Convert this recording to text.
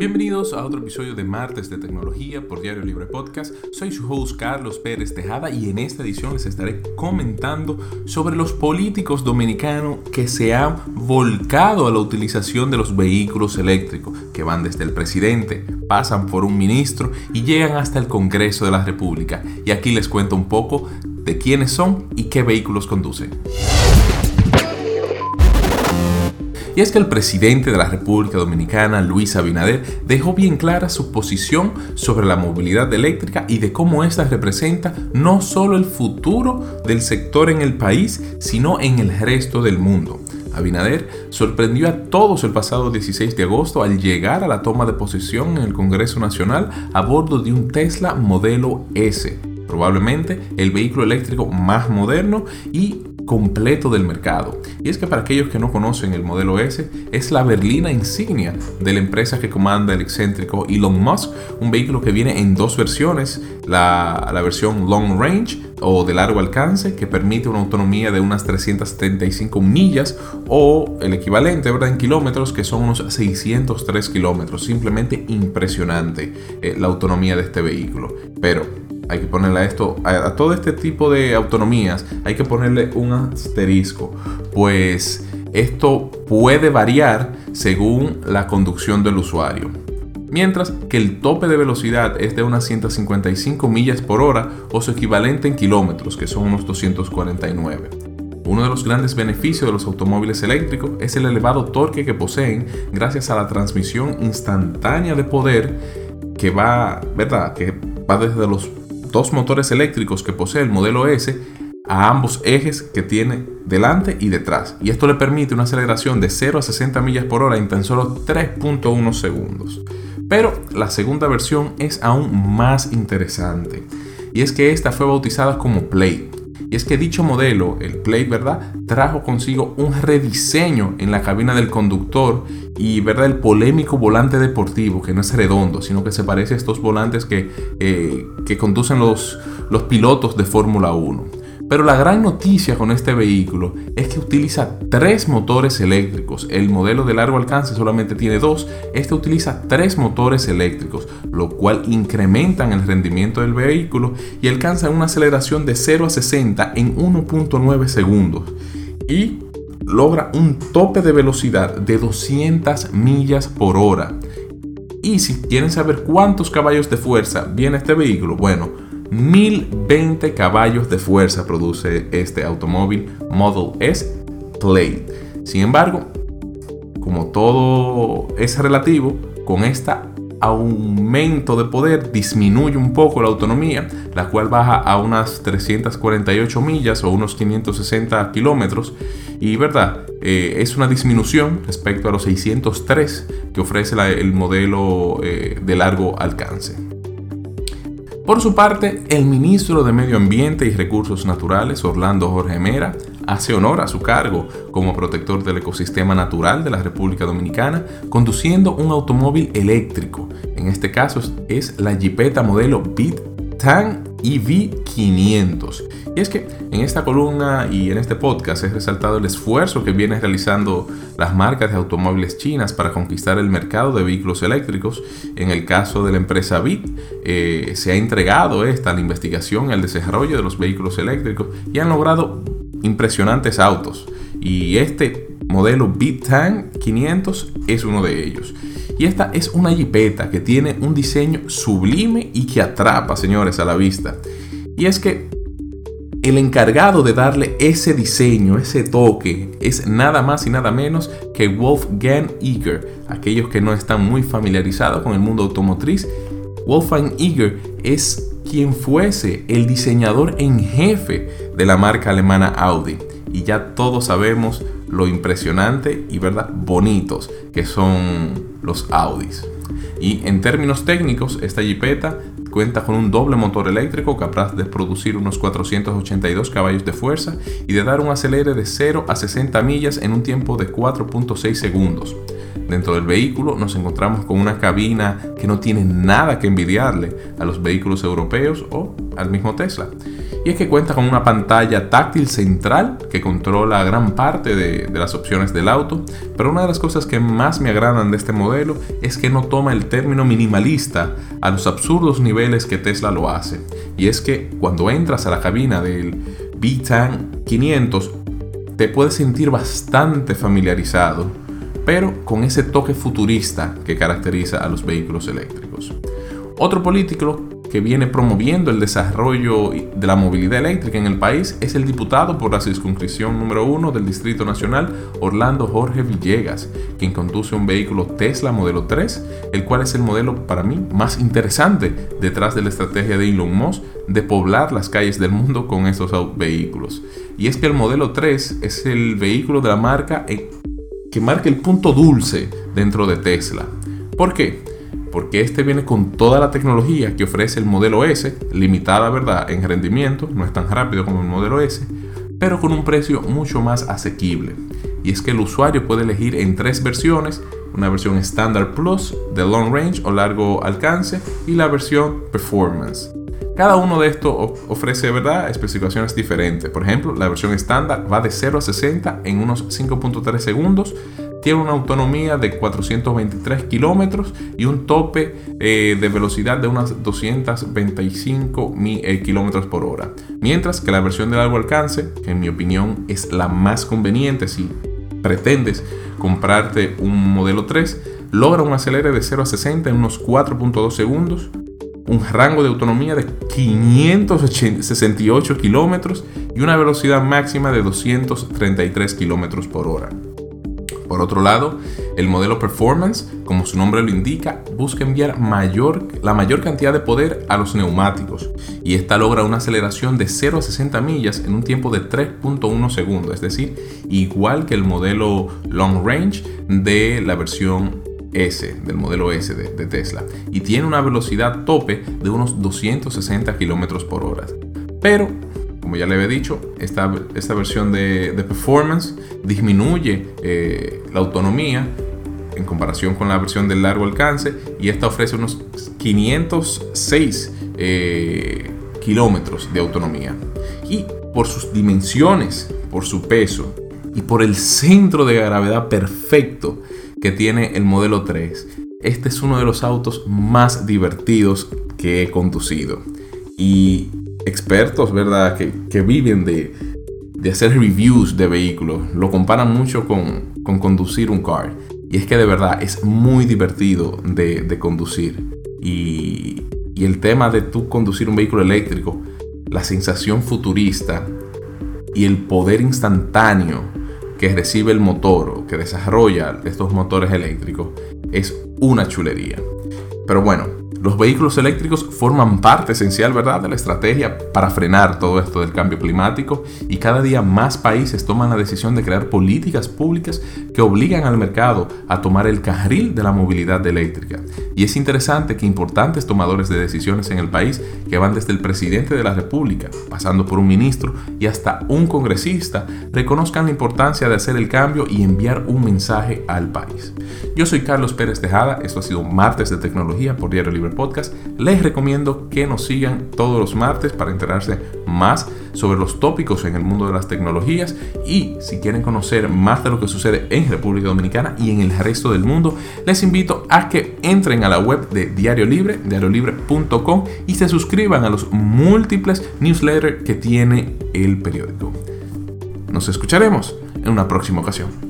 Bienvenidos a otro episodio de Martes de Tecnología por Diario Libre Podcast. Soy su host Carlos Pérez Tejada y en esta edición les estaré comentando sobre los políticos dominicanos que se han volcado a la utilización de los vehículos eléctricos, que van desde el presidente, pasan por un ministro y llegan hasta el Congreso de la República. Y aquí les cuento un poco de quiénes son y qué vehículos conducen. Y es que el presidente de la República Dominicana, Luis Abinader, dejó bien clara su posición sobre la movilidad eléctrica y de cómo ésta representa no solo el futuro del sector en el país, sino en el resto del mundo. Abinader sorprendió a todos el pasado 16 de agosto al llegar a la toma de posesión en el Congreso Nacional a bordo de un Tesla modelo S, probablemente el vehículo eléctrico más moderno y completo del mercado. Y es que para aquellos que no conocen el modelo S, es la berlina insignia de la empresa que comanda el excéntrico Elon Musk, un vehículo que viene en dos versiones, la, la versión long range o de largo alcance, que permite una autonomía de unas 375 millas o el equivalente ¿verdad? en kilómetros, que son unos 603 kilómetros. Simplemente impresionante eh, la autonomía de este vehículo. Pero hay que ponerle a esto, a, todo este tipo de autonomías, hay que ponerle un asterisco, pues esto puede variar según la conducción del usuario. Mientras que el tope de velocidad es de unas 155 millas por hora o su equivalente en kilómetros, que son unos 249. Uno de los grandes beneficios de los automóviles eléctricos es el elevado torque que poseen gracias a la transmisión instantánea de poder que va, ¿verdad? Que va desde los dos motores eléctricos que posee el modelo S a ambos ejes que tiene delante y detrás. Y esto le permite una aceleración de 0 a 60 millas por hora en tan solo 3.1 segundos. Pero la segunda versión es aún más interesante. Y es que esta fue bautizada como Play y es que dicho modelo, el Play, ¿verdad? Trajo consigo un rediseño en la cabina del conductor y, ¿verdad? El polémico volante deportivo, que no es redondo, sino que se parece a estos volantes que, eh, que conducen los, los pilotos de Fórmula 1. Pero la gran noticia con este vehículo es que utiliza tres motores eléctricos. El modelo de largo alcance solamente tiene dos. Este utiliza tres motores eléctricos, lo cual incrementan el rendimiento del vehículo y alcanza una aceleración de 0 a 60 en 1.9 segundos. Y logra un tope de velocidad de 200 millas por hora. Y si quieren saber cuántos caballos de fuerza viene este vehículo, bueno, 1020 caballos de fuerza produce este automóvil Model S Play. Sin embargo, como todo es relativo, con este aumento de poder disminuye un poco la autonomía, la cual baja a unas 348 millas o unos 560 kilómetros. Y verdad, eh, es una disminución respecto a los 603 que ofrece el modelo eh, de largo alcance. Por su parte, el ministro de Medio Ambiente y Recursos Naturales, Orlando Jorge Mera, hace honor a su cargo como protector del ecosistema natural de la República Dominicana, conduciendo un automóvil eléctrico. En este caso es la Jeepeta modelo Bit Tan EV500. Y es que en esta columna y en este podcast he resaltado el esfuerzo que vienen realizando las marcas de automóviles chinas para conquistar el mercado de vehículos eléctricos. En el caso de la empresa BIT, eh, se ha entregado esta investigación y al desarrollo de los vehículos eléctricos y han logrado impresionantes autos. Y este modelo Bitan 500 es uno de ellos. Y esta es una jipeta que tiene un diseño sublime y que atrapa, señores, a la vista. Y es que el encargado de darle ese diseño, ese toque, es nada más y nada menos que Wolfgang Eager. Aquellos que no están muy familiarizados con el mundo automotriz, Wolfgang Eager es quien fuese el diseñador en jefe de la marca alemana Audi. Y ya todos sabemos lo impresionante y verdad bonitos que son los Audis. Y en términos técnicos, esta Jeepeta cuenta con un doble motor eléctrico capaz de producir unos 482 caballos de fuerza y de dar un acelere de 0 a 60 millas en un tiempo de 4.6 segundos. Dentro del vehículo nos encontramos con una cabina que no tiene nada que envidiarle a los vehículos europeos o al mismo Tesla. Y es que cuenta con una pantalla táctil central que controla gran parte de, las opciones del auto, pero una de las cosas que más me agradan de este modelo es que no toma el término minimalista a los absurdos niveles que Tesla lo hace, y es que cuando entras a la cabina del B-Tan 500 te puedes sentir bastante familiarizado, pero con ese toque futurista que caracteriza a los vehículos eléctricos. Otro político que viene promoviendo el desarrollo de la movilidad eléctrica en el país es el diputado por la circunscripción número 1 del Distrito Nacional, Orlando Jorge Villegas, quien conduce un vehículo Tesla modelo 3, el cual es el modelo para mí más interesante detrás de la estrategia de Elon Musk de poblar las calles del mundo con estos vehículos. Y es que el modelo 3 es el vehículo de la marca que marca el punto dulce dentro de Tesla. ¿Por qué? Porque este viene con toda la tecnología que ofrece el modelo S, limitada verdad en rendimiento, no es tan rápido como el modelo S, pero con un precio mucho más asequible. Y es que el usuario puede elegir en tres versiones, una versión Standard Plus de Long Range o largo alcance y la versión Performance. Cada uno de estos ofrece ¿verdad? especificaciones diferentes. Por ejemplo, la versión estándar va de 0 a 60 en unos 5.3 segundos, tiene una autonomía de 423 kilómetros y un tope eh, de velocidad de unas 225 eh, kilómetros por hora. Mientras que la versión de largo alcance, que en mi opinión es la más conveniente si pretendes comprarte un modelo 3, logra un acelere de 0 a 60 en unos 4.2 segundos, un rango de autonomía de 568 kilómetros y una velocidad máxima de 233 kilómetros por hora. Por otro lado, el modelo Performance, como su nombre lo indica, busca enviar mayor, la mayor cantidad de poder a los neumáticos y esta logra una aceleración de 0 a 60 millas en un tiempo de 3.1 segundos, es decir, igual que el modelo Long Range de la versión S, del modelo S de, Tesla, y tiene una velocidad tope de unos 260 km por hora. Pero como ya le había dicho, esta, esta versión de, performance disminuye eh, la autonomía en comparación con la versión de largo alcance y esta ofrece unos 506 eh, kilómetros de autonomía. Y por sus dimensiones, por su peso y por el centro de gravedad perfecto que tiene el modelo 3, este es uno de los autos más divertidos que he conducido. Y expertos, ¿verdad? Que, viven de, hacer reviews de vehículos, lo comparan mucho con, conducir un car. Y es que de verdad es muy divertido de, conducir. Y, y, el tema de tú conducir un vehículo eléctrico, la sensación futurista y el poder instantáneo que recibe el motor o que desarrolla estos motores eléctricos es una chulería. Pero bueno, los vehículos eléctricos forman parte esencial, ¿verdad?, de la estrategia para frenar todo esto del cambio climático y cada día más países toman la decisión de crear políticas públicas que obligan al mercado a tomar el carril de la movilidad eléctrica. Y es interesante que importantes tomadores de decisiones en el país, que van desde el presidente de la República, pasando por un ministro y hasta un congresista, reconozcan la importancia de hacer el cambio y enviar un mensaje al país. Yo soy Carlos Pérez Tejada, esto ha sido Martes de Tecnología por Diario Podcast. Les recomiendo que nos sigan todos los martes para enterarse más sobre los tópicos en el mundo de las tecnologías y si quieren conocer más de lo que sucede en República Dominicana y en el resto del mundo, les invito a que entren a la web de Diario Libre, diariolibre.com y se suscriban a los múltiples newsletters que tiene el periódico. Nos escucharemos en una próxima ocasión.